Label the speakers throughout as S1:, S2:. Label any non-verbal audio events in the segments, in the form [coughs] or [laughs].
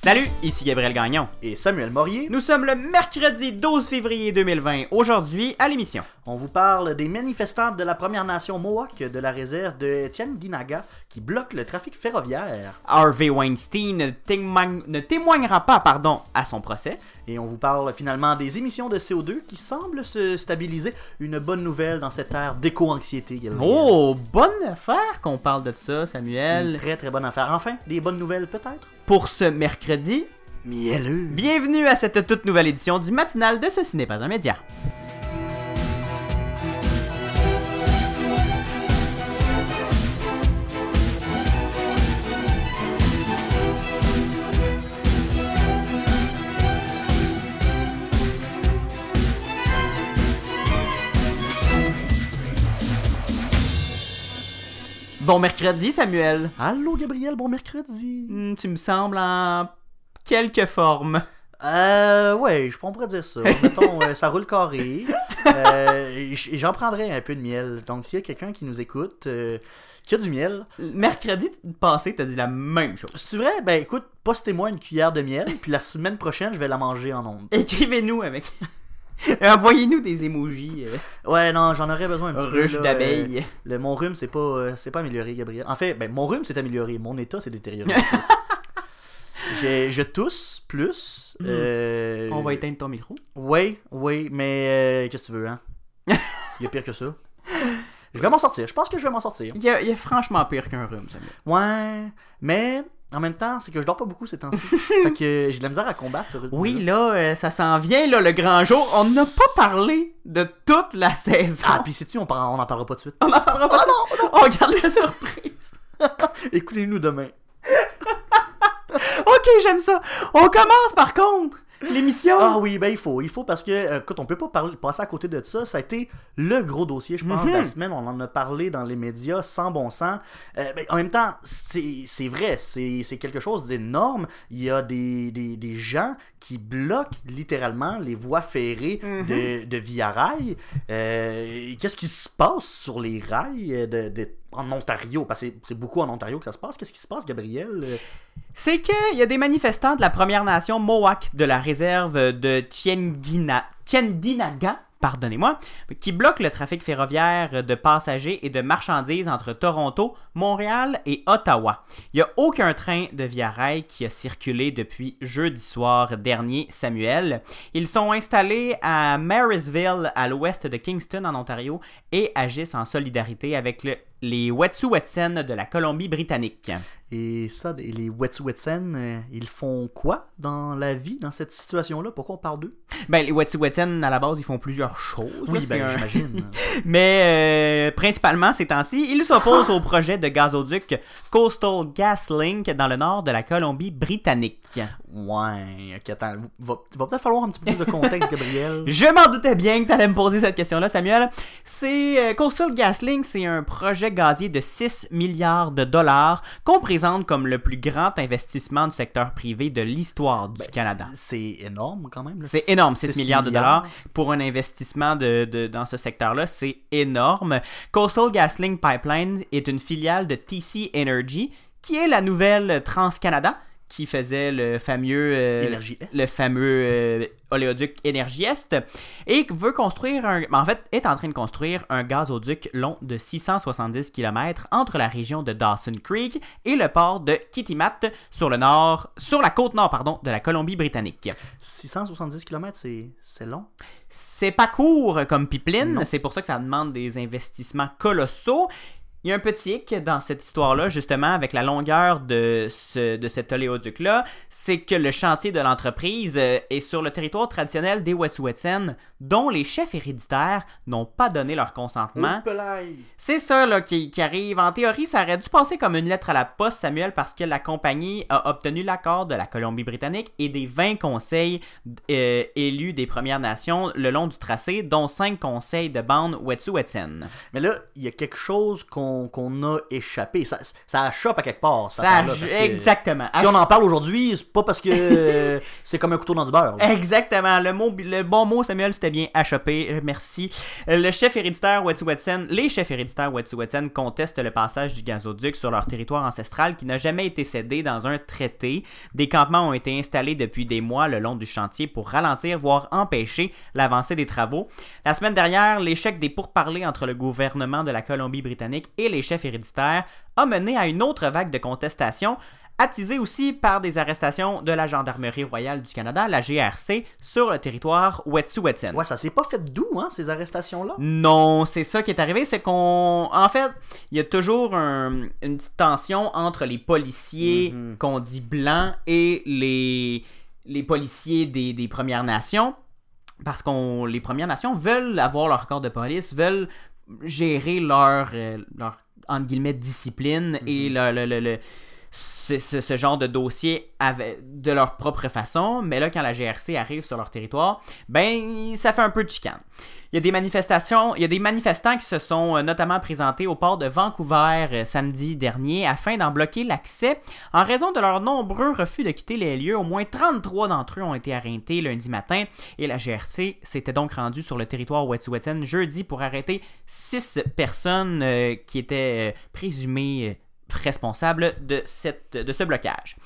S1: Salut, ici Gabriel Gagnon.
S2: Et Samuel Morier.
S1: Nous sommes le mercredi 12 février 2020. Aujourd'hui, à l'émission.
S2: On vous parle des manifestants de la Première Nation Mohawk de la réserve de Tianguinaga qui bloquent le trafic ferroviaire.
S1: Harvey Weinstein ne, témoigne- ne témoignera pas pardon, à son procès.
S2: Et on vous parle finalement des émissions de CO2 qui semblent se stabiliser. Une bonne nouvelle dans cette ère d'éco-anxiété.
S1: Oh, bonne affaire qu'on parle de ça,
S2: Une
S1: Samuel.
S2: très très bonne affaire. Enfin, des bonnes nouvelles peut-être?
S1: Pour ce mercredi,
S2: Mielleux.
S1: bienvenue à cette toute nouvelle édition du matinal de Ceci n'est pas un média. Bon mercredi, Samuel.
S2: Allô Gabriel, bon mercredi.
S1: Hmm, tu me sembles en quelque forme.
S2: Euh, ouais, je on pourrait dire ça. [laughs] Mettons, euh, ça roule carré. Euh, J'en prendrais un peu de miel. Donc, s'il y a quelqu'un qui nous écoute, euh, qui a du miel,
S1: Mercredi passé, t'as dit la même chose.
S2: c'est vrai, ben écoute, postez-moi une cuillère de miel, puis la semaine prochaine, je vais la manger en ondes.
S1: Écrivez-nous avec. [laughs] Envoyez-nous des emojis. euh,
S2: Ouais, non, j'en aurais besoin un petit peu.
S1: ruche
S2: là,
S1: d'abeilles.
S2: euh, le, mon rhume, c'est pas, euh, c'est pas amélioré, Gabriel. En fait, ben, mon rhume s'est amélioré. Mon état s'est détérioré. [laughs] Je tousse plus. Euh,
S1: On va éteindre ton micro.
S2: Oui, oui, mais euh, qu'est-ce que tu veux, hein? Il y a pire que ça. Je vais m'en sortir. Je pense que je vais m'en sortir.
S1: Il y, a, il y a franchement pire qu'un rhume, Samuel.
S2: Ouais, mais en même temps, c'est que je dors pas beaucoup ces temps-ci. [laughs] fait que j'ai de la misère à combattre ce rythme.
S1: Oui, là, euh, ça s'en vient, là, le grand jour. On n'a pas parlé de toute la saison.
S2: Ah, puis sais-tu, on, par- on en parlera pas tout de suite.
S1: On en parlera pas. tout- On garde la surprise. [laughs]
S2: Écoutez-nous demain. [laughs]
S1: ok, j'aime ça. On commence par contre l'émission?
S2: Ah oui, ben il faut, il faut parce que, euh, écoute, on peut pas parler, passer à côté de ça. Ça a été le gros dossier, je pense, de la
S1: Mhm.
S2: semaine. On en a parlé dans les médias sans bon sens. Euh, ben, en même temps, c'est c'est vrai, c'est c'est quelque chose d'énorme. Il y a des, des, des gens qui bloquent littéralement les voies ferrées de, de Via Rail. Euh, Qu'est-ce qui se passe sur les rails de, de- en Ontario? Parce que c'est- beaucoup en Ontario que ça se passe. Qu'est-ce qui se passe, Gabriel? Euh,
S1: C'est qu'il y a des manifestants de la Première Nation Mohawk de la réserve de Tiendinaga, pardonnez-moi, qui bloquent le trafic ferroviaire de passagers et de marchandises entre Toronto, Montréal et Ottawa. Il n'y a aucun train de Via Rail qui a circulé depuis jeudi soir dernier, Samuel. Ils sont installés à Marysville, à l'ouest de Kingston, en Ontario, et agissent en solidarité avec le- les Wet'suwet'en de la Colombie-Britannique.
S2: Et ça, les Wet'suwet'en, euh, ils font quoi dans la vie, dans cette situation-là? Pourquoi on parle d'eux?
S1: Ben, les Wet'suwet'en, à la base, ils font plusieurs choses.
S2: Oui, ben
S1: un-
S2: j'imagine. [laughs]
S1: Mais euh, principalement, ces temps-ci, ils s'opposent au projet de gazoduc Coastal Gas Link dans le nord de la Colombie-Britannique.
S2: ouais, ok, attends. Va, va peut-être falloir un petit peu plus de contexte, Gabriel. [laughs]
S1: Je m'en doutais bien que tu allais me poser cette question-là, Samuel. C'est euh, Coastal GasLink, c'est un projet gazier de 6 milliards de dollars qu'on présente comme le plus grand investissement du secteur privé de l'histoire du Canada.
S2: C'est énorme quand même.
S1: C'est énorme, 6
S2: 6
S1: milliards de dollars pour un investissement de, de- dans ce secteur-là, c'est énorme. Coastal GasLink Pipeline est une filiale de TC Energy, qui est la nouvelle TransCanada, qui faisait le fameux, euh, le fameux euh, oléoduc Énergie Est, et veut construire un, en fait, est en train de construire un gazoduc long de 670 km entre la région de Dawson Creek et le port de Kitimat sur le nord, sur la côte nord, pardon, de la Colombie-Britannique.
S2: 670 km, c'est c'est long?
S1: C'est pas court comme pipeline, c'est pour ça que ça demande des investissements colossaux. Il y a un petit hic dans cette histoire-là, justement, avec la longueur de, ce, de cet oléoduc-là, c'est que le chantier de l'entreprise euh, est sur le territoire traditionnel des Wet'suwet'en, dont les chefs héréditaires n'ont pas donné leur consentement. C'est ça là, qui, qui arrive. En théorie, ça aurait dû passer comme une lettre à la poste, Samuel, parce que la compagnie a obtenu l'accord de la Colombie-Britannique et des 20 conseils euh, élus des Premières Nations le long du tracé, dont 5 conseils de bande Wet'suwet'en.
S2: Mais là, il y a quelque chose qu'on qu'on a échappé. Ça, ça achoppe à quelque part.
S1: Ça,
S2: que
S1: exactement.
S2: Si on en parle aujourd'hui, c'est pas parce que [laughs] c'est comme un couteau dans du beurre. là.
S1: Exactement. Le, mot, le bon mot, Samuel, c'était bien achoppé. Euh, Merci. Euh, Le chef héréditaire Wet'suwet'en, les chefs héréditaires Wet'suwet'en contestent le passage du gazoduc sur leur territoire ancestral qui n'a jamais été cédé dans un traité. Des campements ont été installés depuis des mois le long du chantier pour ralentir, voire empêcher l'avancée des travaux. La semaine dernière, l'échec des pourparlers entre le gouvernement de la Colombie-Britannique et les chefs héréditaires a mené à une autre vague de contestation attisée aussi par des arrestations de la Gendarmerie royale du Canada, la GRC, sur le territoire Wet'suwet'en.
S2: Ouais, ça s'est pas fait doux, hein, ces arrestations-là?
S1: Non, c'est ça qui est arrivé, c'est qu'on... En fait, il y a toujours un- une petite tension entre les policiers
S2: Mhm.
S1: qu'on dit blancs et les, les policiers des, des Premières Nations. Parce que les Premières Nations veulent avoir leur corps de police, veulent gérer leur, euh, leur entre guillemets, discipline et le, le- le- le- ce, genre de dossier avec, de leur propre façon. Mais là, quand la GRC arrive sur leur territoire, ben, ça fait un peu de chicane. Il y a des manifestations, il y a des manifestants qui se sont euh, notamment présentés au port de Vancouver euh, samedi dernier afin d'en bloquer l'accès. En raison de leurs nombreux refus de quitter les lieux, au moins 33 d'entre eux ont été arrêtés lundi matin et la GRC s'était donc rendue sur le territoire Wet'suwet'en jeudi pour arrêter 6 personnes euh, qui étaient présumées euh, responsables de, cette, de ce blocage.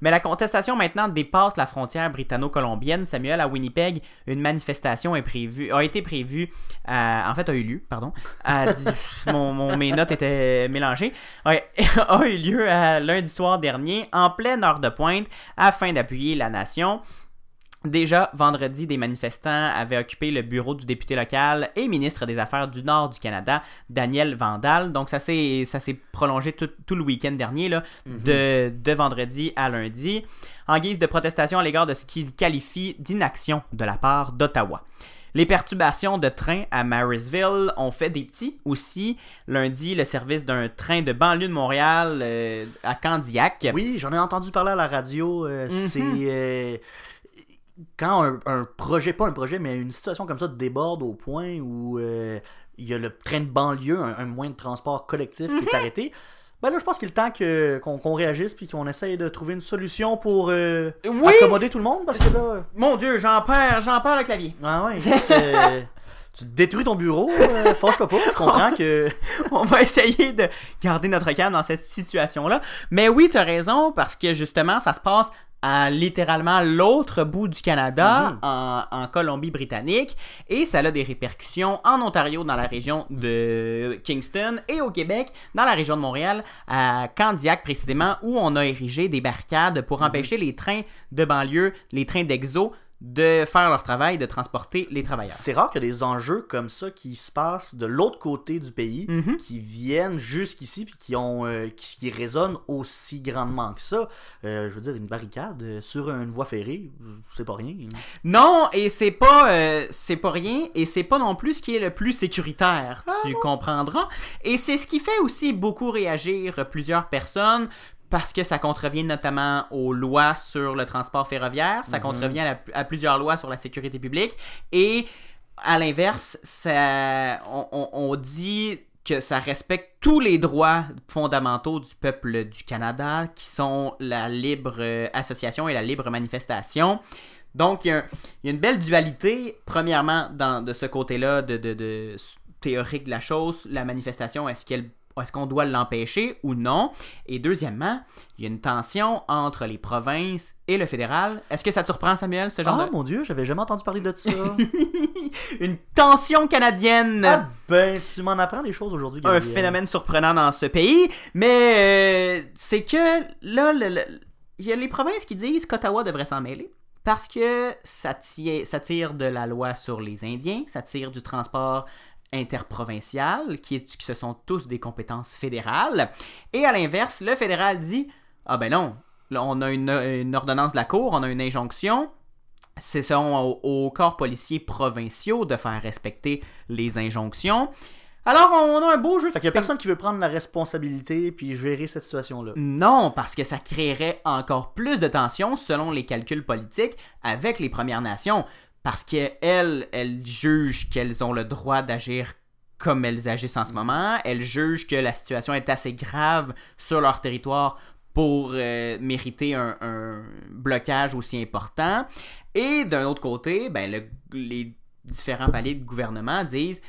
S1: Mais la contestation maintenant dépasse la frontière britanno-colombienne. Samuel, à Winnipeg, une manifestation est prévue, a été prévue, à- en fait a eu lieu, pardon. du- [laughs] mon, mes notes étaient mélangées. A [laughs] eu lieu à lundi soir dernier, en pleine heure de pointe, afin d'appuyer la nation. Déjà, vendredi, des manifestants avaient occupé le bureau du député local et ministre des Affaires du Nord du Canada, Daniel Vandal. Donc, ça s'est prolongé tout, tout le week-end dernier, là, de, de vendredi à lundi, en guise de protestation à l'égard de ce qu'ils qualifient d'inaction de la part d'Ottawa. Les perturbations de train à Marysville ont fait des petits aussi. Lundi, le service d'un train de banlieue de Montréal euh, à Candiac.
S2: Oui, j'en ai entendu parler à la radio. euh,
S1: Mhm.
S2: C'est. euh, quand un, un projet, pas un projet, mais une situation comme ça déborde au point où euh, il y a le train de banlieue, un, un moyen de transport collectif qui
S1: Mhm.
S2: est arrêté. Ben là, je pense qu'il est le temps qu'on réagisse puis qu'on essaye de trouver une solution pour euh,
S1: Oui!
S2: accommoder tout le monde parce que là.
S1: Mon Dieu, j'en perds, j'en perds le clavier.
S2: Ah ouais, euh, [laughs] tu détruis ton bureau, euh, pas. Je comprends que. [laughs]
S1: on va essayer de garder notre calme dans cette situation-là. Mais oui, tu as raison, parce que justement, ça se passe à littéralement l'autre bout du Canada,
S2: Mhm.
S1: en, en Colombie-Britannique, et ça a des répercussions en Ontario, dans la région de Kingston, et au Québec, dans la région de Montréal, à Candiac précisément, où on a érigé des barricades pour empêcher les trains de banlieue, les trains d'exo, de faire leur travail, de transporter les travailleurs.
S2: C'est rare a des enjeux comme ça qui se passent de l'autre côté du pays,
S1: Mhm.
S2: qui viennent jusqu'ici puis qui ont euh, qui, qui résonnent aussi grandement que ça. Euh, je veux dire, une barricade sur une voie ferrée, c'est pas rien.
S1: Non, et c'est pas euh, c'est pas rien et c'est pas non plus ce qui est le plus sécuritaire, tu comprendras. Et c'est ce qui fait aussi beaucoup réagir plusieurs personnes parce que ça contrevient notamment aux lois sur le transport ferroviaire, ça
S2: Mhm.
S1: contrevient à, la- à plusieurs lois sur la sécurité publique et à l'inverse, ça on, on- on dit que ça respecte tous les droits fondamentaux du peuple du Canada, qui sont la libre euh, association et la libre manifestation. Donc, il y, a un- il y a une belle dualité, premièrement, dans, de ce côté-là de, de- de théorique de la chose, la manifestation, est-ce qu'elle est-ce qu'on doit l'empêcher ou non? Et deuxièmement, il y a une tension entre les provinces et le fédéral. Est-ce que ça te surprend, Samuel, ce genre
S2: Ah
S1: de...
S2: mon dieu, j'avais jamais entendu parler de ça. [laughs]
S1: une tension canadienne!
S2: ah ben, tu m'en apprends des choses aujourd'hui.
S1: un phénomène surprenant dans ce pays, mais euh, c'est que là, il y a les provinces qui disent qu'Ottawa devrait s'en mêler parce que ça, tie- ça tire de la loi sur les Indiens, ça tire du transport interprovincial, qui, est, qui ce sont tous des compétences fédérales, et à l'inverse, le fédéral dit ah ben non, là on a une, une ordonnance de la Cour, on a une injonction, c'est selon aux, aux corps policiers provinciaux de faire respecter les injonctions. Alors, on a un beau jeu
S2: Fait qu'il y a personne qui veut prendre la responsabilité puis gérer cette situation-là.
S1: Non, parce que ça créerait encore plus de tensions selon les calculs politiques avec les Premières Nations. Parce qu'elles, elles jugent qu'elles ont le droit d'agir comme elles agissent en ce moment. Elles jugent que la situation est assez grave sur leur territoire pour euh, mériter un, un blocage aussi important. Et d'un autre côté, ben, le- les différents paliers de gouvernement disent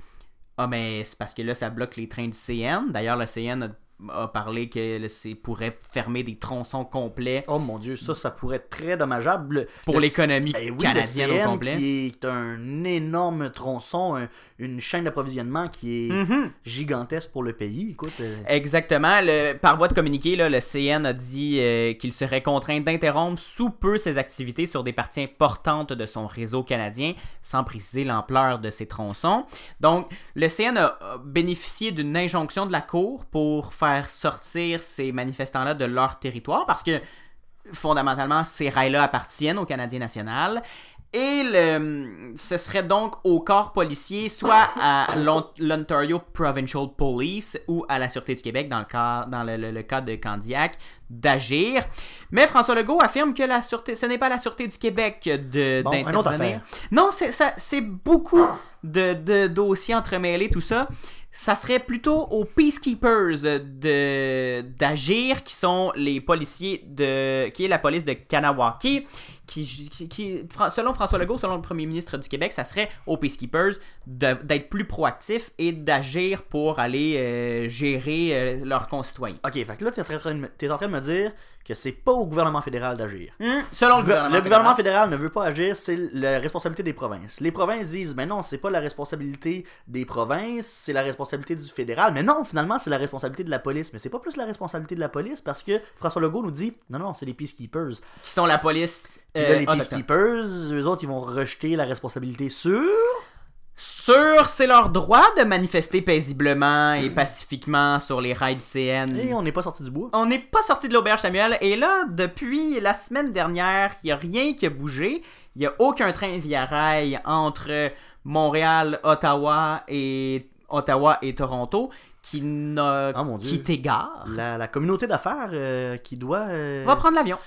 S1: Ah, mais c'est parce que là, ça bloque les trains du CN. D'ailleurs, le CN a, a parlé que le C pourrait fermer des tronçons complets
S2: Oh mon dieu, ça, ça pourrait être très dommageable.
S1: Pour l'économie
S2: Ben oui,
S1: canadienne
S2: le
S1: au
S2: CN
S1: complet.
S2: qui est un énorme tronçon, un- une chaîne d'approvisionnement qui est
S1: Mhm.
S2: gigantesque pour le pays. Écoute, euh,
S1: Exactement. Le- par voie de communiqué, là, le CN a dit euh, qu'il serait contraint d'interrompre sous peu ses activités sur des parties importantes de son réseau canadien, sans préciser l'ampleur de ces tronçons. Donc, le CN a bénéficié d'une injonction de la Cour pour faire sortir ces manifestants-là de leur territoire, parce que fondamentalement, ces rails-là appartiennent au Canadien national. Et le, ce serait donc au corps policier, soit à l'On- l'Ontario Provincial Police ou à la Sûreté du Québec, dans le cas, dans le- le cas de Candiac, d'agir. Mais François Legault affirme que la sûreté, ce n'est pas la Sûreté du Québec de,
S2: Bon,
S1: d'intervenir. Non, c'est, ça, c'est beaucoup de, de dossiers entremêlés, tout ça. Ça serait plutôt aux peacekeepers de, d'agir, qui sont les policiers de. qui est la police de Kanawaki. Qui, qui, qui- Fran- selon François Legault, selon le premier ministre du Québec, ça serait aux peacekeepers de- d'être plus proactifs et d'agir pour aller euh, gérer euh, leurs concitoyens.
S2: ok, fait que là, t'es en, train de me- me dire que c'est pas au gouvernement fédéral d'agir.
S1: Hmm, selon le
S2: Le
S1: gouvernement.
S2: gouvernement
S1: fédéral.
S2: ne veut pas agir, c'est la responsabilité des provinces. Les provinces disent, mais non, c'est pas la responsabilité des provinces, c'est la responsabilité du fédéral. Mais non, finalement, c'est la responsabilité de la police. Mais c'est pas plus la responsabilité de la police parce que François Legault nous dit, non, non, c'est les peacekeepers.
S1: Qui sont la police.
S2: Puis
S1: euh,
S2: là, les
S1: autochtone.
S2: peacekeepers, eux autres, ils vont rejeter la responsabilité sur.
S1: Sur, c'est leur droit de manifester paisiblement et [clears throat] pacifiquement sur les rails du CN.
S2: Et on n'est pas sorti du bois.
S1: On n'est pas sorti de l'auberge, Samuel. Et là, depuis la semaine dernière, il n'y a rien qui a bougé. Il n'y a aucun train via rail entre Montréal, Ottawa et Ottawa et Toronto qui n'a
S2: Ah, mon Dieu.
S1: quitté gare.
S2: La, la communauté d'affaires euh, qui doit. euh,
S1: Va prendre l'avion.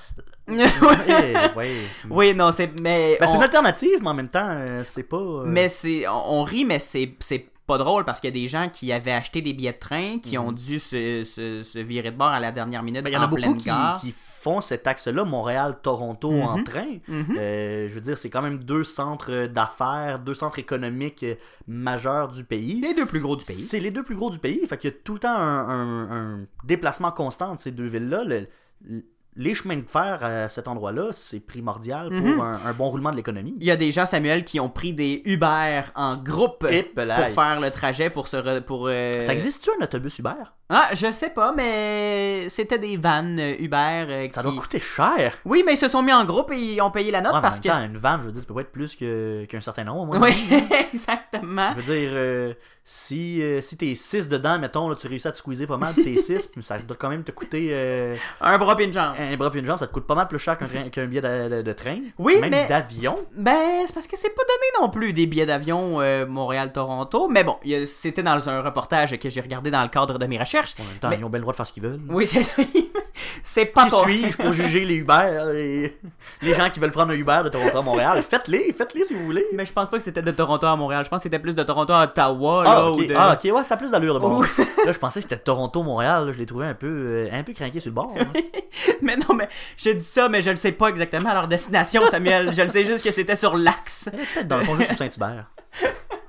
S2: Ouais.
S1: oui, non, c'est. Mais,
S2: Ben, c'est une alternative, mais en même temps, euh, c'est pas. euh,
S1: mais c'est. On, on rit, mais c'est. c'est pas drôle parce qu'il y a des gens qui avaient acheté des billets de train qui ont dû se, se- se virer de bord à la dernière minute
S2: ben, il y en a beaucoup qui, qui font cet axe-là, Montréal-Toronto en
S1: Mhm.
S2: train.
S1: Mhm.
S2: Euh, je veux dire, c'est quand même deux centres d'affaires, deux centres économiques euh, majeurs du pays.
S1: Les deux plus gros du pays.
S2: C'est les deux plus gros du pays. Fait qu'il y a tout le temps un, un- un déplacement constant de ces deux villes-là. Le- le- les chemins de fer à cet endroit-là, c'est primordial pour
S1: Mhm.
S2: un, un bon roulement de l'économie.
S1: Il y a des gens, Samuel, qui ont pris des Uber en groupe
S2: Et
S1: pour faire le trajet pour se re- pour euh,
S2: Ça existe-tu un autobus Uber?
S1: Ah, je sais pas, mais c'était des vannes euh, Uber euh,
S2: Ça
S1: qui-
S2: doit coûter cher.
S1: Oui, mais ils se sont mis en groupe et ils ont payé la note
S2: Ouais, mais en
S1: parce
S2: même
S1: que
S2: temps, une vanne, je veux dire, ça peut pas être plus que- qu'un certain nombre. moi.
S1: Oui, [laughs] exactement.
S2: Je veux dire, euh, si, euh, si t'es 6 dedans, mettons, là, tu réussis à te squeezer pas mal, t'es 6, [laughs] ça doit quand même te coûter euh,
S1: Un bras puis une jambe.
S2: un bras puis une jambe, ça te coûte pas mal plus cher qu'un train- qu'un billet de, de- de train.
S1: Oui,
S2: même
S1: mais-
S2: d'avion.
S1: Ben, c'est parce que c'est pas donné non plus des billets d'avion euh, Montréal-Toronto. Mais bon, a- c'était dans un reportage que j'ai regardé dans le cadre de mes recherches.
S2: En même temps,
S1: Mais-
S2: ils ont bien le droit de faire ce qu'ils veulent.
S1: Oui, c'est [laughs] c'est pas
S2: Qui suis-je pour juger les Uber et les gens qui veulent prendre un Uber de Toronto à Montréal? Faites-les, faites-les si vous voulez.
S1: Mais je pense pas que c'était de Toronto à Montréal. Je pense que c'était plus de Toronto à Ottawa.
S2: Ah,
S1: là,
S2: ok,
S1: ou de...
S2: ah, ok, ouais, ça a plus d'allure de bord.
S1: Oui.
S2: Là, je pensais que c'était Toronto-Montréal, je l'ai trouvé un peu, euh, un peu craqué sur le bord. hein. [laughs]
S1: Mais non, mais je dis ça, mais je le sais pas exactement à leur destination, Samuel. je le sais juste que c'était sur l'axe.
S2: Peut-être dans le fond, juste sous Saint-Hubert. [laughs]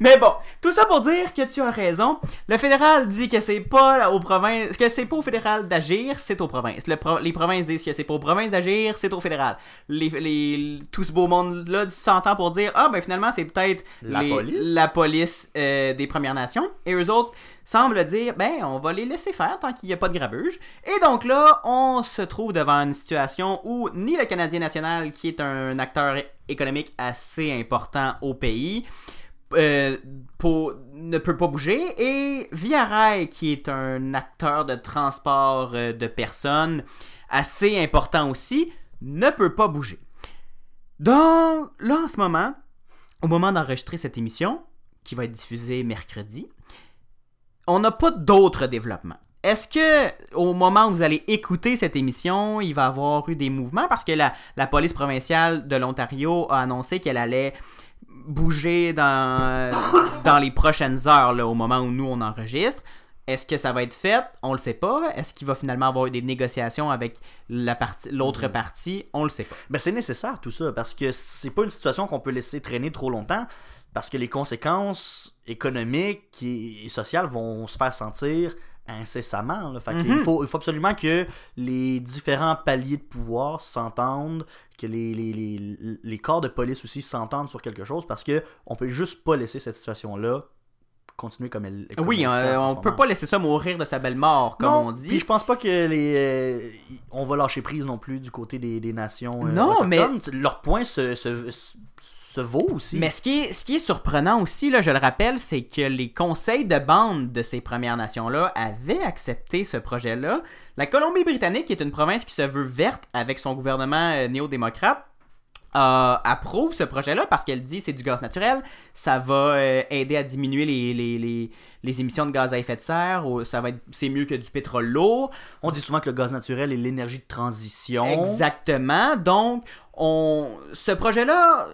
S1: Mais bon, tout ça pour dire que tu as raison. Le fédéral dit que c'est pas aux provinces, que c'est pas au fédéral d'agir, c'est aux provinces. Le pro- les provinces disent que c'est pas aux provinces d'agir, c'est au fédéral. Les, les- tout ce beau monde-là s'entend pour dire ah ben finalement c'est peut-être
S2: La
S1: les-
S2: police.
S1: la police euh, des Premières Nations. Et eux autres semblent dire ben on va les laisser faire tant qu'il n'y a pas de grabuge. Et donc là on se trouve devant une situation où ni le Canadien national qui est un acteur économique assez important au pays euh, ne peut pas bouger et Via qui est un acteur de transport euh, de personnes assez important aussi ne peut pas bouger. Donc là en ce moment, au moment d'enregistrer cette émission qui va être diffusée mercredi, on n'a pas d'autres développements. Est-ce que au moment où vous allez écouter cette émission, il va y avoir eu des mouvements? Parce que la police provinciale de l'Ontario a annoncé qu'elle allait bouger dans, [laughs] dans les prochaines heures, là, au moment où nous on enregistre. Est-ce que ça va être fait? On le sait pas. Est-ce qu'il va finalement avoir des négociations avec la partie, l'autre partie? On le sait pas.
S2: Ben, c'est nécessaire tout ça parce que c'est pas une situation qu'on peut laisser traîner trop longtemps parce que les conséquences économiques et, et sociales vont se faire sentir incessamment. là. Fait
S1: Mhm.
S2: faut, il faut absolument que les différents paliers de pouvoir s'entendent, que les, les, les, les corps de police aussi s'entendent sur quelque chose parce que on peut juste pas laisser cette situation-là continuer comme elle, comme
S1: Oui,
S2: elle
S1: on,
S2: fait
S1: peut pas laisser ça mourir de sa belle mort, comme
S2: Non,
S1: on dit.
S2: Puis je pense pas que les euh, on va lâcher prise non plus du côté des, des nations euh,
S1: Non, mais-
S2: leur point se, se, se vaut aussi.
S1: Mais ce qui, est, ce qui est surprenant aussi, là, je le rappelle, c'est que les conseils de bande de ces Premières Nations-là avaient accepté ce projet-là. La Colombie-Britannique, qui est une province qui se veut verte avec son gouvernement euh, néo-démocrate, euh, approuve ce projet-là parce qu'elle dit c'est du gaz naturel, ça va euh, aider à diminuer les, les, les, les émissions de gaz à effet de serre, ou ça va c'est mieux que du pétrole lourd.
S2: On dit souvent que le gaz naturel est l'énergie de transition.
S1: Exactement. Donc, on, ce projet-là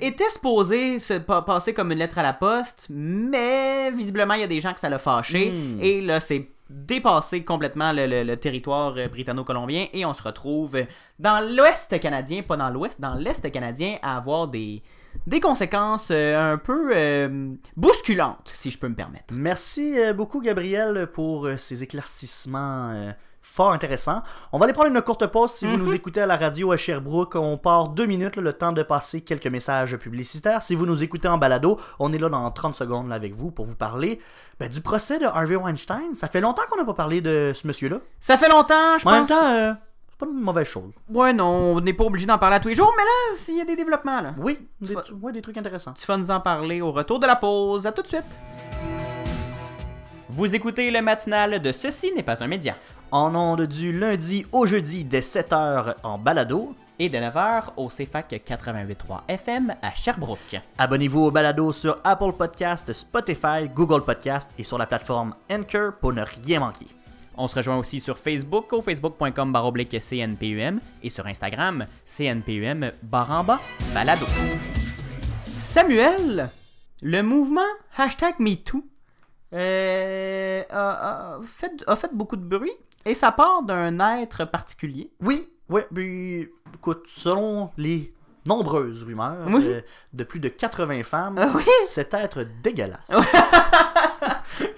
S1: était supposé se pa- passer comme une lettre à la poste, mais visiblement, il y a des gens que ça l'a fâché.
S2: Hmm.
S1: Et là, c'est dépassé complètement le, territoire euh, britanno-colombien et on se retrouve dans l'ouest canadien, pas dans l'ouest, dans l'est canadien, à avoir des, des conséquences euh, un peu euh, bousculantes, si je peux me permettre.
S2: Merci beaucoup, Gabriel, pour ces éclaircissements fort intéressants. On va aller prendre une courte pause si vous
S1: Mhm.
S2: nous écoutez à la radio à Sherbrooke. On part deux minutes, là, le temps de passer quelques messages publicitaires. Si vous nous écoutez en balado, on est là dans 30 secondes là, avec vous pour vous parler ben, du procès de Harvey Weinstein. Ça fait longtemps qu'on n'a pas parlé de ce monsieur-là.
S1: Ça fait longtemps, je
S2: En même
S1: pense.
S2: temps, euh, c'est pas une mauvaise chose.
S1: Ouais, non, on n'est pas obligé d'en parler à tous les jours, mais là, il y a des développements, là.
S2: Oui, des, ouais, des trucs intéressants.
S1: Tu vas nous en parler au retour de la pause. À tout de suite. Vous écoutez le matinal de Ceci n'est pas un média.
S2: En ondes du lundi au jeudi dès 7h en balado.
S1: Et de 9h au CFAC 88.3 FM à Sherbrooke.
S2: Abonnez-vous au balado sur Apple Podcast, Spotify, Google Podcast et sur la plateforme Anchor pour ne rien manquer.
S1: On se rejoint aussi sur Facebook au facebook.com CNPUM et sur Instagram CNPUM baramba balado. Samuel, le mouvement hashtag MeToo euh, a, a fait, a fait beaucoup de bruit et ça part d'un être particulier.
S2: Oui, oui, puis écoute, selon les nombreuses rumeurs
S1: Oui.
S2: euh, de plus de 80 femmes,
S1: Ah oui?
S2: cet être dégueulasse [laughs]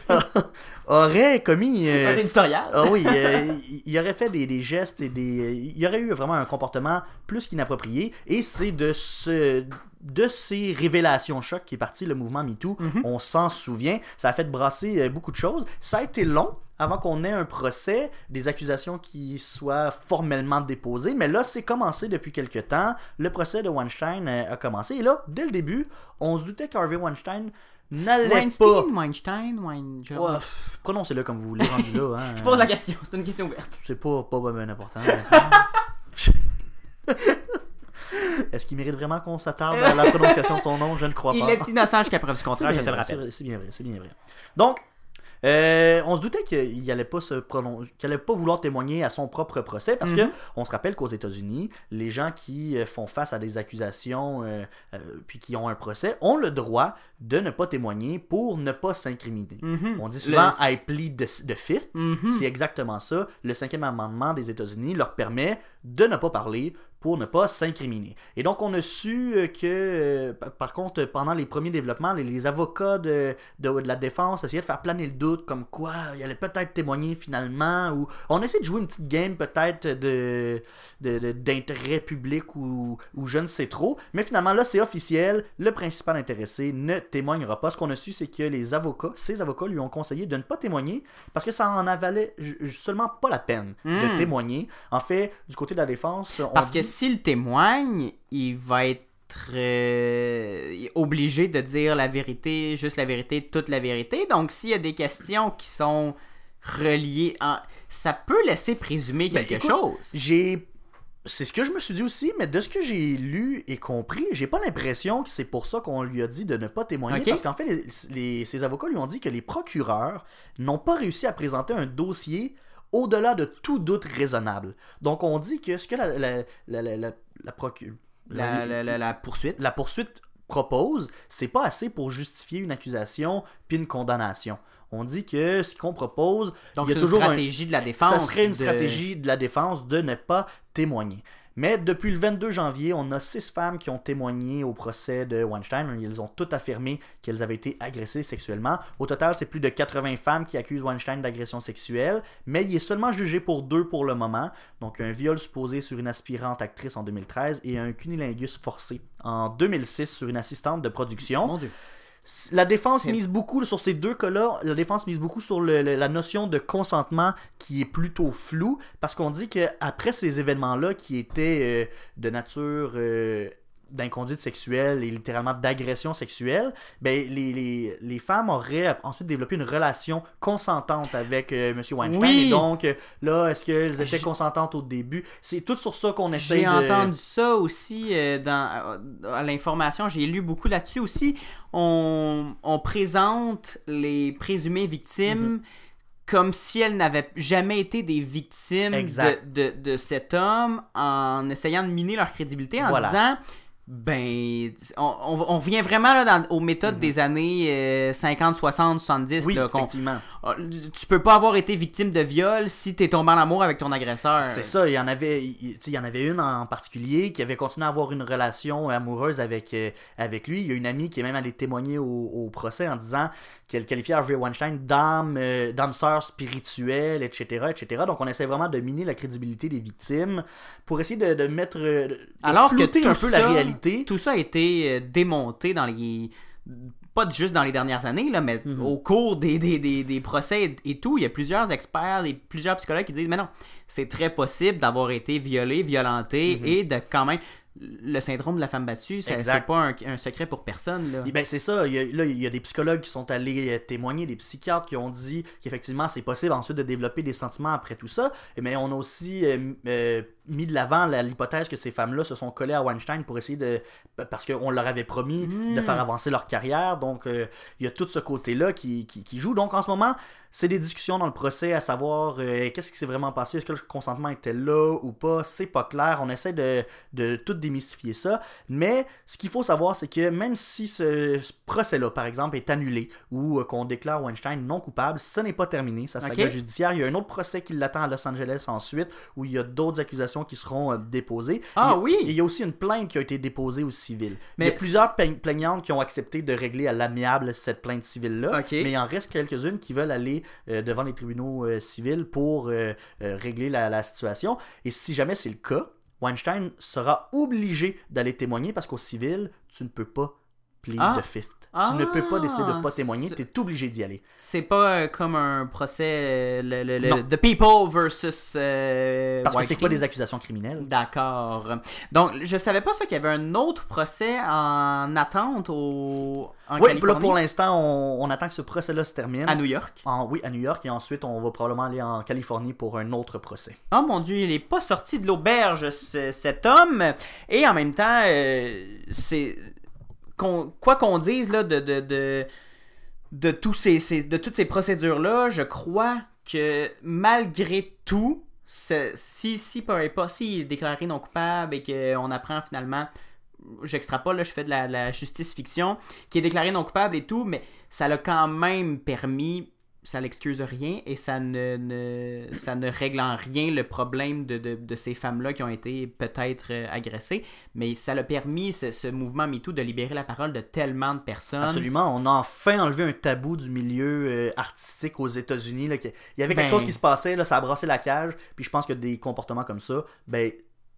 S2: [laughs] aurait commis... euh,
S1: Un éditorial.
S2: Ah oui, euh, [laughs] il- aurait fait des, des gestes et des. Il y aurait eu vraiment un comportement plus qu'inapproprié. Et c'est de ce. De ces révélations choc qui est parti le mouvement MeToo,
S1: Mhm.
S2: on s'en souvient, ça a fait brasser euh, beaucoup de choses. Ça a été long avant qu'on ait un procès, des accusations qui soient formellement déposées, mais là, c'est commencé depuis quelques temps. Le procès de Weinstein euh, a commencé, et là, dès le début, on se doutait qu'Harvey Weinstein n'allait pas.
S1: Weinstein, Weinstein.
S2: Ouais, prononcez-le comme vous voulez, rendu là. Hein. [laughs]
S1: Je pose la question, c'est une question ouverte.
S2: C'est pas, pas bien important. [laughs] Est-ce qu'il mérite vraiment qu'on s'attarde à la prononciation de son nom? Je ne crois
S1: Il
S2: pas.
S1: est innocent jusqu'à preuve du contraire, je te le rappelle.
S2: C'est bien vrai, c'est bien vrai. Donc, euh, on se doutait qu'il allait pas se prononcer, qu'il allait pas vouloir témoigner à son propre procès parce
S1: Mhm.
S2: que on se rappelle qu'aux États-Unis, les gens qui euh, font face à des accusations euh, euh, puis qui ont un procès ont le droit de ne pas témoigner pour ne pas s'incriminer.
S1: Mhm.
S2: On dit souvent
S1: Le-
S2: I plead de, de fifth.
S1: Mhm.
S2: C'est exactement ça. Le cinquième amendement des États-Unis leur permet de ne pas parler pour ne pas s'incriminer. Et donc, on a su euh, que, euh, pa- par contre, pendant les premiers développements, les, les avocats de, de, de la défense essayaient de faire planer le doute, comme quoi il allait peut-être témoigner finalement, ou on essaie de jouer une petite game peut-être de, d'intérêt public ou, ou je ne sais trop. Mais finalement, là, c'est officiel. Le principal intéressé ne témoignera pas. Ce qu'on a su, c'est que les avocats, ces avocats lui ont conseillé de ne pas témoigner parce que ça en avalait seulement pas la peine
S1: Hmm.
S2: de témoigner. En fait, du côté de la défense, on
S1: Parce
S2: dit-
S1: que s'il témoigne, il va être euh, obligé de dire la vérité, juste la vérité, toute la vérité. Donc s'il y a des questions qui sont reliées, en... ça peut laisser présumer
S2: Ben,
S1: quelque
S2: écoute,
S1: chose.
S2: J'ai. C'est ce que je me suis dit aussi, mais de ce que j'ai lu et compris, j'ai pas l'impression que c'est pour ça qu'on lui a dit de ne pas témoigner. Parce qu'en fait, les, les- ces avocats lui ont dit que les procureurs n'ont pas réussi à présenter un dossier au-delà de tout doute raisonnable. Donc on dit que ce que la, la, la, la, la- la
S1: La, la- la- la poursuite.
S2: la poursuite propose, c'est pas assez pour justifier une accusation puis une condamnation. On dit que ce qu'on propose,
S1: Donc,
S2: il y
S1: c'est
S2: a
S1: une
S2: toujours un-
S1: stratégie de la défense.
S2: ça serait une
S1: de-
S2: stratégie de la défense de ne pas témoigner. Mais depuis le 22 janvier, on a six femmes qui ont témoigné au procès de Weinstein. Elles ont toutes affirmé qu'elles avaient été agressées sexuellement. Au total, c'est plus de 80 femmes qui accusent Weinstein d'agression sexuelle, mais il est seulement jugé pour deux pour le moment. Donc un viol supposé sur une aspirante actrice en 2013 et un cunilingus forcé en 2006 sur une assistante de production. La défense mise beaucoup sur ces deux cas-là. La défense mise beaucoup sur le- le- la notion de consentement qui est plutôt floue parce qu'on dit que après ces événements-là qui étaient euh, de nature euh, d'inconduite sexuelle et littéralement d'agression sexuelle, ben les, les, les femmes auraient ensuite développé une relation consentante avec euh, M. Weinstein.
S1: Oui.
S2: Et donc là, est-ce qu'elles étaient
S1: J'ai-
S2: consentantes au début? C'est tout sur ça qu'on essaie
S1: J'ai
S2: de.
S1: entendu ça aussi euh, dans euh, l'information. J'ai lu beaucoup là-dessus aussi. On, on présente les présumées victimes
S2: Mm-hmm.
S1: comme si elles n'avaient jamais été des victimes de, de cet homme en essayant de miner leur crédibilité en
S2: Voilà.
S1: disant ben on, on, on revient vraiment là, dans- aux méthodes des années euh, 50, 60, 70
S2: Mm-hmm. Oui,
S1: là,
S2: effectivement.
S1: Ah, tu peux pas avoir été victime de viol si t'es tombé en amour avec ton agresseur.
S2: C'est ça, il y en avait il, tu sais, il y en avait une en particulier qui avait continué à avoir une relation amoureuse avec, euh, avec lui. Il y a une amie qui est même allée témoigner au, au procès en disant qu'elle qualifiait Harvey Weinstein d'âme, euh, d'âme sœur spirituelle, etc., etc. Donc on essaie vraiment de miner la crédibilité des victimes pour essayer de, de mettre, euh, de
S1: Alors que tout
S2: un peu
S1: ça-
S2: la réalité.
S1: Tout ça a été euh, démonté dans les. Pas juste dans les dernières années, là, mais
S2: Mhm.
S1: au cours des, des, des, des procès et, et tout. Il y a plusieurs experts et plusieurs psychologues qui disent Mais non, c'est très possible d'avoir été violé, violenté
S2: Mhm.
S1: et de quand même. Le syndrome de la femme battue, c'est pas un, un secret pour personne. Là.
S2: Et ben c'est ça, il y a, là il y a des psychologues qui sont allés euh, témoigner, des psychiatres qui ont dit qu'effectivement c'est possible ensuite de développer des sentiments après tout ça, mais on a aussi euh, euh, mis de l'avant la- l'hypothèse que ces femmes-là se sont collées à Weinstein pour essayer de... parce qu'on leur avait promis de faire avancer leur carrière, donc euh, il y a tout ce côté-là qui, qui, qui joue. Donc en ce moment, c'est des discussions dans le procès à savoir euh, qu'est-ce qui s'est vraiment passé, est-ce que le consentement était là ou pas, c'est pas clair, on essaie de, de tout démystifier ça, mais ce qu'il faut savoir, c'est que même si ce procès-là, par exemple, est annulé ou euh, qu'on déclare Weinstein non coupable, ce n'est pas terminé, sa saga judiciaire. Il y a un autre procès qui l'attend à Los Angeles ensuite, où il y a d'autres accusations qui seront euh, déposées.
S1: Ah
S2: Il
S1: oui!
S2: Il y a aussi une plainte qui a été déposée au civil.
S1: Mais
S2: il y a plusieurs pla- plaignantes qui ont accepté de régler à l'amiable cette plainte civile-là, mais il en reste quelques-unes qui veulent aller euh, devant les tribunaux euh, civils pour euh, régler la, la situation. Et si jamais c'est le cas, Weinstein sera obligé d'aller témoigner parce qu'au civil, tu ne peux pas plead
S1: Ah.
S2: the fifth. Tu ne peux pas décider de ne pas
S1: Ah,
S2: témoigner, tu es obligé d'y aller.
S1: C'est pas euh, comme un procès, euh, le, le- le-. The People versus. euh,
S2: Parce que c'est pas des accusations criminelles.
S1: D'accord. Donc, je savais pas ça qu'il y avait un autre procès en attente au... en
S2: Oui, là,
S1: Californie,
S2: pour l'instant, on, on attend que ce procès-là se termine.
S1: à New York?
S2: En, oui, à New York, et ensuite, on va probablement aller en Californie pour un autre procès.
S1: Oh mon dieu, il est pas sorti de l'auberge, ce- cet homme. Et en même temps, euh, c'est. Quoi qu'on dise là, de, de, de, de, ces, de toutes ces procédures-là, je crois que malgré tout, si, si, par pas, s'il est déclaré non coupable et qu'on apprend finalement. J'extrapole, je fais de la, de la justice fiction, qui est déclaré non coupable et tout, mais ça l'a quand même permis ça l'excuse rien et ça ne, ne- ça ne règle en rien le problème de, de, de ces femmes-là qui ont été peut-être euh, agressées, mais ça l'a permis, ce, ce mouvement MeToo, de libérer la parole de tellement de personnes.
S2: Absolument. On a enfin enlevé un tabou du milieu euh, artistique aux États-Unis. Il y avait quelque
S1: Ben-
S2: chose qui se passait, là, ça a brassé la cage. Puis je pense que des comportements comme ça, ben,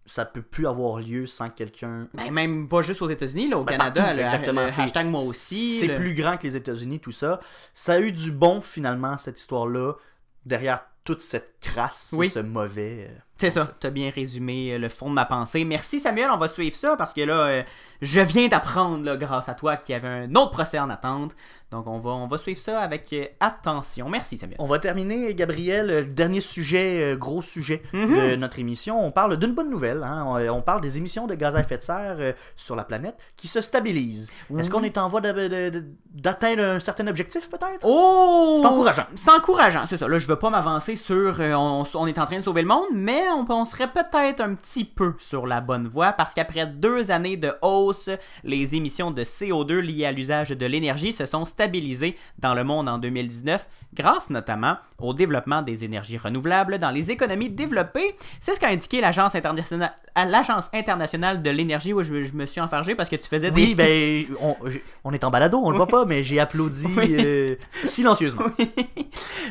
S2: ça peut plus avoir lieu sans que quelqu'un.
S1: Ben, même pas juste aux États-Unis, là, au
S2: Ben,
S1: Canada,
S2: partout,
S1: le,
S2: exactement.
S1: le hashtag moi aussi.
S2: C'est
S1: le-
S2: plus grand que les États-Unis, tout ça. Ça a eu du bon, finalement, cette histoire-là, derrière toute cette crasse
S1: Oui.
S2: et ce mauvais.
S1: C'est ça, t'as bien résumé euh, le fond de ma pensée. Merci Samuel, on va suivre ça parce que là, euh, je viens d'apprendre grâce à toi qu'il y avait un autre procès en attente. Donc on va, on va suivre ça avec euh, attention. Merci Samuel.
S2: On va terminer, Gabriel, le dernier sujet, euh, gros sujet
S1: Mhm.
S2: de notre émission. On parle d'une bonne nouvelle. hein. On, on parle des émissions de gaz à effet de serre sur la planète qui se stabilisent. Est-ce qu'on est en voie d'atteindre un certain objectif, peut-être?
S1: Oh!
S2: C'est encourageant.
S1: C'est encourageant, c'est ça. Là, je veux pas m'avancer sur on, on est en train de sauver le monde, mais on, on serait peut-être un petit peu sur la bonne voie parce qu'après deux années de hausse, les émissions de CO2 liées à l'usage de l'énergie se sont stabilisées dans le monde en 2019 grâce notamment au développement des énergies renouvelables dans les économies développées. C'est ce qu'a indiqué l'Agence internationale, l'Agence internationale de l'énergie où je, je me suis enfargé parce que tu faisais des...
S2: Oui, ben, on, on est en balado, on le voit pas, mais j'ai applaudi
S1: Oui.
S2: euh, silencieusement.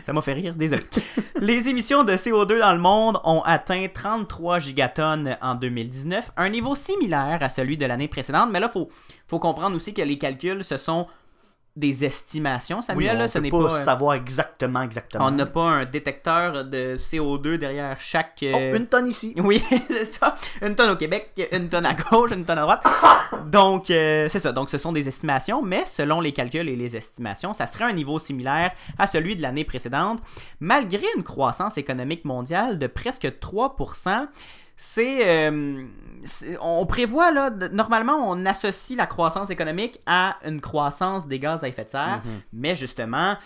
S1: Ça m'a fait rire, désolé. [laughs] Les émissions de CO2 dans le monde ont atteint 33 gigatonnes en 2019, un niveau similaire à celui de l'année précédente, mais là, il faut, faut comprendre aussi que les calculs, ce sont des estimations,
S2: Oui,
S1: Samuel,
S2: on
S1: là, ce n'est
S2: pas
S1: pas... euh,
S2: savoir exactement, exactement.
S1: on n'a pas un détecteur de CO2 derrière chaque...
S2: Oh,
S1: euh,
S2: une tonne ici. [laughs]
S1: Oui, c'est ça. Une tonne au Québec, une tonne à gauche, une tonne à droite. Donc, euh, c'est ça. Donc, ce sont des estimations, mais selon les calculs et les estimations, ça serait un niveau similaire à celui de l'année précédente, malgré une croissance économique mondiale de presque 3%. C'est, euh, c'est- on prévoit là, de- normalement on associe la croissance économique à une croissance des gaz à effet de serre,
S2: Mhm.
S1: mais justement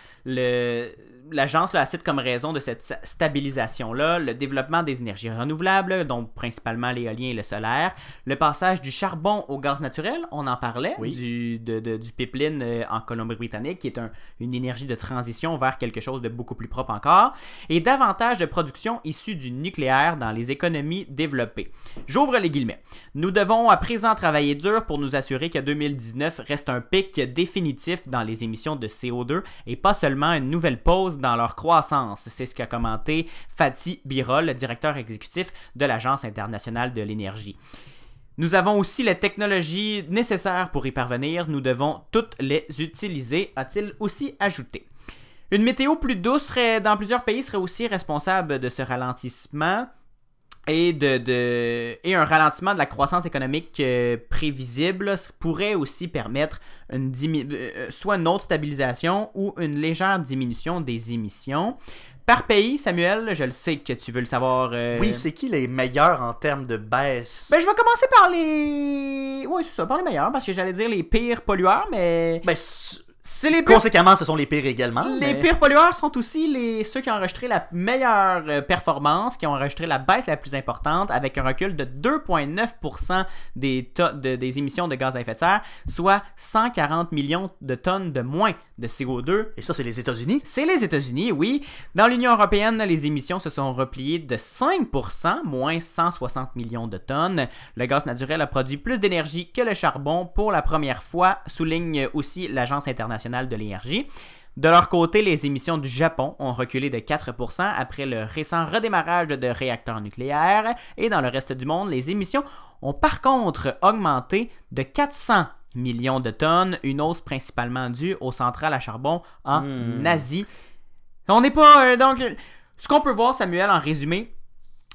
S1: l'agence là, cite comme raison de cette sa- stabilisation-là le développement des énergies renouvelables, donc principalement l'éolien et le solaire, le passage du charbon au gaz naturel, on en parlait,
S2: Oui.
S1: du, de- de- du pipeline euh, en Colombie-Britannique, qui est un- une énergie de transition vers quelque chose de beaucoup plus propre encore, et davantage de production issue du nucléaire dans les économies développées. J'ouvre les guillemets. Nous devons à présent travailler dur pour nous assurer que 2019 reste un pic définitif dans les émissions de CO2 et pas seulement une nouvelle pause dans leur croissance. C'est ce qu'a commenté Fatih Birol, directeur exécutif de l'Agence internationale de l'énergie. Nous avons aussi les technologies nécessaires pour y parvenir. Nous devons toutes les utiliser, a-t-il aussi ajouté. Une météo plus douce dans plusieurs pays serait aussi responsable de ce ralentissement et, de, de- et un ralentissement de la croissance économique euh, prévisible pourrait aussi permettre une dimi- euh, soit une autre stabilisation ou une légère diminution des émissions. Par pays, Samuel, je le sais que tu veux le savoir. euh,
S2: Oui, c'est qui les meilleurs en termes de baisse?
S1: Ben, je vais commencer par les. Oui, c'est ça, par les meilleurs, parce que j'allais dire les pires pollueurs, mais.
S2: Ben,
S1: C'est les pires.
S2: conséquemment, ce sont les pires également.
S1: Les
S2: mais-
S1: pires pollueurs sont aussi les, ceux qui ont enregistré la meilleure euh, performance, qui ont enregistré la baisse la plus importante, avec un recul de 2,9% des, to- de- des émissions de gaz à effet de serre, soit 140 millions de tonnes de moins de CO2
S2: Et ça, c'est les États-Unis?
S1: c'est les États-Unis, oui. Dans l'Union européenne, les émissions se sont repliées de 5%, moins 160 millions de tonnes. Le gaz naturel a produit plus d'énergie que le charbon pour la première fois, souligne aussi l'Agence internationale de l'énergie. De leur côté, les émissions du Japon ont reculé de 4% après le récent redémarrage de réacteurs nucléaires et dans le reste du monde, les émissions ont par contre augmenté de 400 millions de tonnes, une hausse principalement due aux centrales à charbon en
S2: Hmm.
S1: Asie. On n'est pas... euh, donc, ce qu'on peut voir, Samuel, en résumé,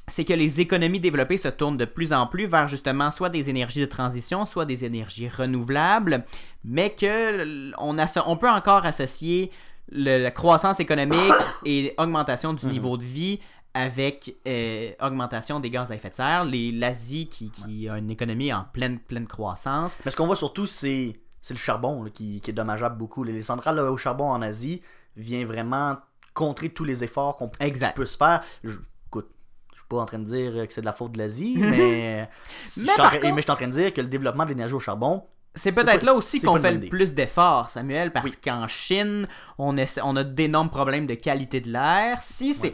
S1: c'est que les économies développées se tournent de plus en plus vers justement soit des énergies de transition, soit des énergies renouvelables, mais que on, peut encore associer le- la croissance économique [coughs] et augmentation du
S2: Mhm.
S1: niveau de vie avec euh, augmentation des gaz à effet de serre. Les- L'Asie qui, qui a une économie en pleine, pleine croissance.
S2: Mais ce qu'on voit surtout, c'est c'est le charbon là, qui, qui est dommageable beaucoup. Les centrales au charbon en Asie vient vraiment contrer tous les efforts qu'on peut se faire. Je suis pas en train de dire que c'est de la faute de l'Asie, mais, [laughs] je
S1: contre-
S2: mais je suis en train de dire que le développement de l'énergie au charbon,
S1: C'est peut-être là aussi qu'on fait le plus d'efforts, Samuel, parce
S2: Oui.
S1: qu'en Chine, on, essa- on a d'énormes problèmes de qualité de l'air. Si c'est.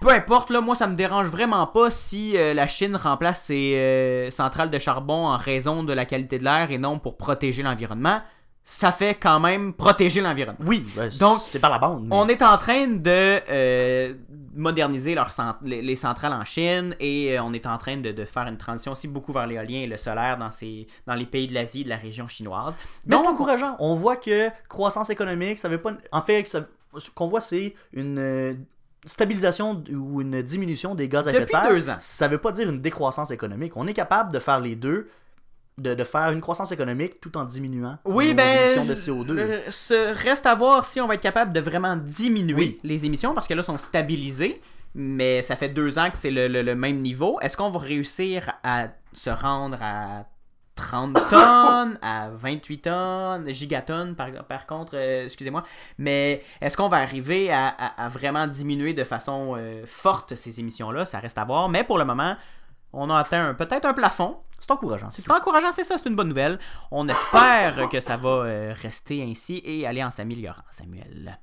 S1: Peu importe, là, moi, ça me dérange vraiment pas si euh, la Chine remplace ses euh, centrales de charbon en raison de la qualité de l'air et non pour protéger l'environnement. Ça fait quand même protéger l'environnement.
S2: oui, ben,
S1: Donc,
S2: c'est par la bande. mais-
S1: On est en train de euh, moderniser cent- les, les centrales en Chine et euh, on est en train de, de faire une transition aussi beaucoup vers l'éolien et le solaire dans, ces, dans les pays de l'Asie, de la région chinoise.
S2: Mais c'est encourageant. On voit que croissance économique, ça veut pas. En fait, ça- ce qu'on voit, c'est une euh, stabilisation ou une diminution des gaz à effet de
S1: Depuis
S2: serre.
S1: deux ans.
S2: Ça veut pas dire une décroissance économique. On est capable de faire les deux, de, de faire une croissance économique tout en diminuant
S1: Oui, ben,
S2: émissions de CO2.
S1: euh, ce reste à voir si on va être capable de vraiment diminuer
S2: Oui.
S1: les émissions parce que là, sont stabilisées, mais ça fait deux ans que c'est le, le- le même niveau. Est-ce qu'on va réussir à se rendre à 30 [coughs] tonnes à 28 tonnes, gigatonnes par, par contre, euh, excusez-moi. Mais est-ce qu'on va arriver à, à- à vraiment diminuer de façon euh, forte ces émissions-là? Ça reste à voir. Mais pour le moment, on a atteint peut-être un plafond.
S2: C'est encourageant, c'est
S1: encourageant, c'est ça, c'est une bonne nouvelle. On espère que ça va euh, rester ainsi et aller en s'améliorant, Samuel.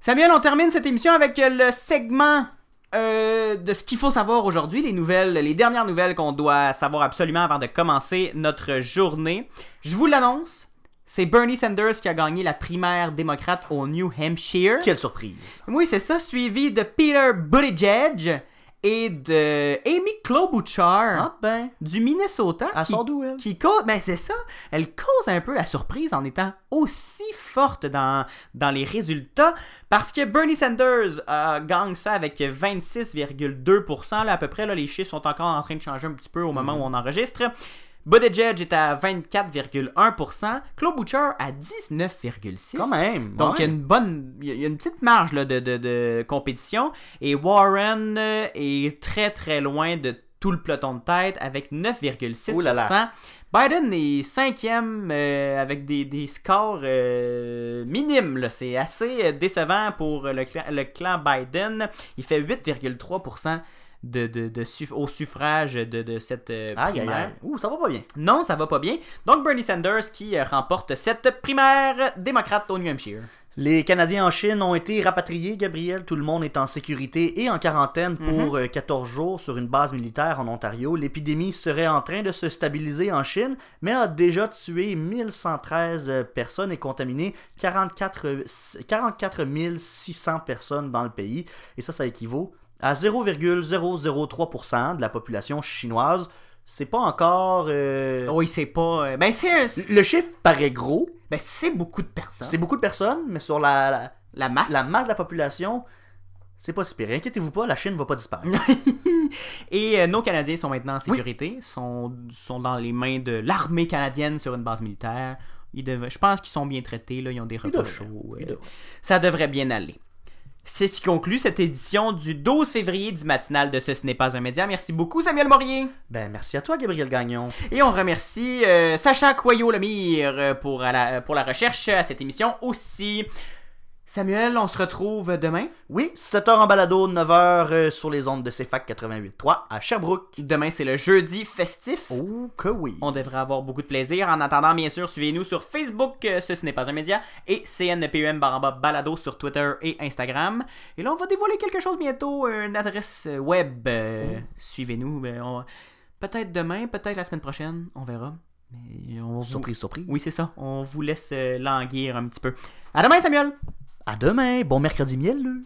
S1: Samuel, on termine cette émission avec le segment euh, de ce qu'il faut savoir aujourd'hui, les nouvelles, les dernières nouvelles qu'on doit savoir absolument avant de commencer notre journée. Je vous l'annonce, c'est Bernie Sanders qui a gagné la primaire démocrate au New Hampshire.
S2: Quelle surprise.
S1: Oui, c'est ça, suivi de Peter Buttigieg et de Amy Klobuchar.
S2: Ah ben,
S1: du Minnesota
S2: elle
S1: qui,
S2: elle?
S1: qui cause, ben c'est ça, elle cause un peu la surprise en étant aussi forte dans, dans les résultats parce que Bernie Sanders euh, gagne ça avec 26,2%, là, à peu près, là, les chiffres sont encore en train de changer un petit peu au moment où on enregistre. Buttigieg est à 24,1%, Klobuchar à 19,6%.
S2: Quand même.
S1: Donc, il y a une bonne, il y a- une petite marge là, de, de- de compétition. Et Warren euh, est très très loin de tout le peloton de tête avec 9,6%.
S2: Ouh là là.
S1: Biden est cinquième euh, avec des, des scores euh, minimes. C'est assez euh, décevant pour le, clan- le clan Biden. Il fait 8,3% de, de, de suff- au suffrage de, de cette euh,
S2: Aïe, aïe,
S1: primaire.
S2: aïe. Ouh, ça va pas bien.
S1: Non, ça va pas bien. Donc Bernie Sanders qui euh, remporte cette primaire démocrate au New Hampshire.
S2: Les Canadiens en Chine ont été rapatriés, Gabriel. Tout le monde est en sécurité et en quarantaine pour euh, 14 jours sur une base militaire en Ontario. L'épidémie serait en train de se stabiliser en Chine, mais a déjà tué 1113 euh, personnes et contaminé 44, euh, 44 600 personnes dans le pays. Et ça, ça équivaut à 0,003% de la population chinoise. C'est pas encore... euh,
S1: Oui, c'est pas. euh, Ben, c'est
S2: Le chiffre paraît gros,
S1: Ben, c'est beaucoup de personnes.
S2: c'est beaucoup de personnes, mais sur la- la,
S1: la masse.
S2: la masse de la population, c'est pas si pire. Inquiétez-vous pas, la Chine va pas disparaître. [laughs]
S1: Et euh, nos Canadiens sont maintenant en sécurité, sont, sont dans les mains de l'armée canadienne sur une base militaire. Ils devraient- je pense qu'ils sont bien traités, là, ils ont des repas chauds. euh, ça devrait bien aller. C'est ce qui conclut cette édition du 12 février du matinal de Ce, ce n'est pas un média. Merci beaucoup, Samuel Morier.
S2: Ben, merci à toi, Gabriel Gagnon.
S1: Et on remercie euh, Sacha Coyot-Lemire euh, pour, la, pour la recherche à cette émission aussi. Samuel, on se retrouve demain?
S2: Oui, 7h en balado, 9h sur les ondes de CFAC 88.3 à Sherbrooke.
S1: Demain, c'est le jeudi festif.
S2: Oh que oui.
S1: On devrait avoir beaucoup de plaisir. En attendant, bien sûr, suivez-nous sur Facebook, euh, ce, ce n'est pas un média, et CNPUM baramba balado sur Twitter et Instagram. Et là, on va dévoiler quelque chose bientôt, une adresse euh, web. euh, Suivez-nous. ben, on- Peut-être demain, peut-être la semaine prochaine, on verra. Mais on vous-
S2: Surprise, surprise.
S1: Oui, c'est ça. On vous laisse euh, languir un petit peu. À demain, Samuel!
S2: À demain. Bon mercredi miel.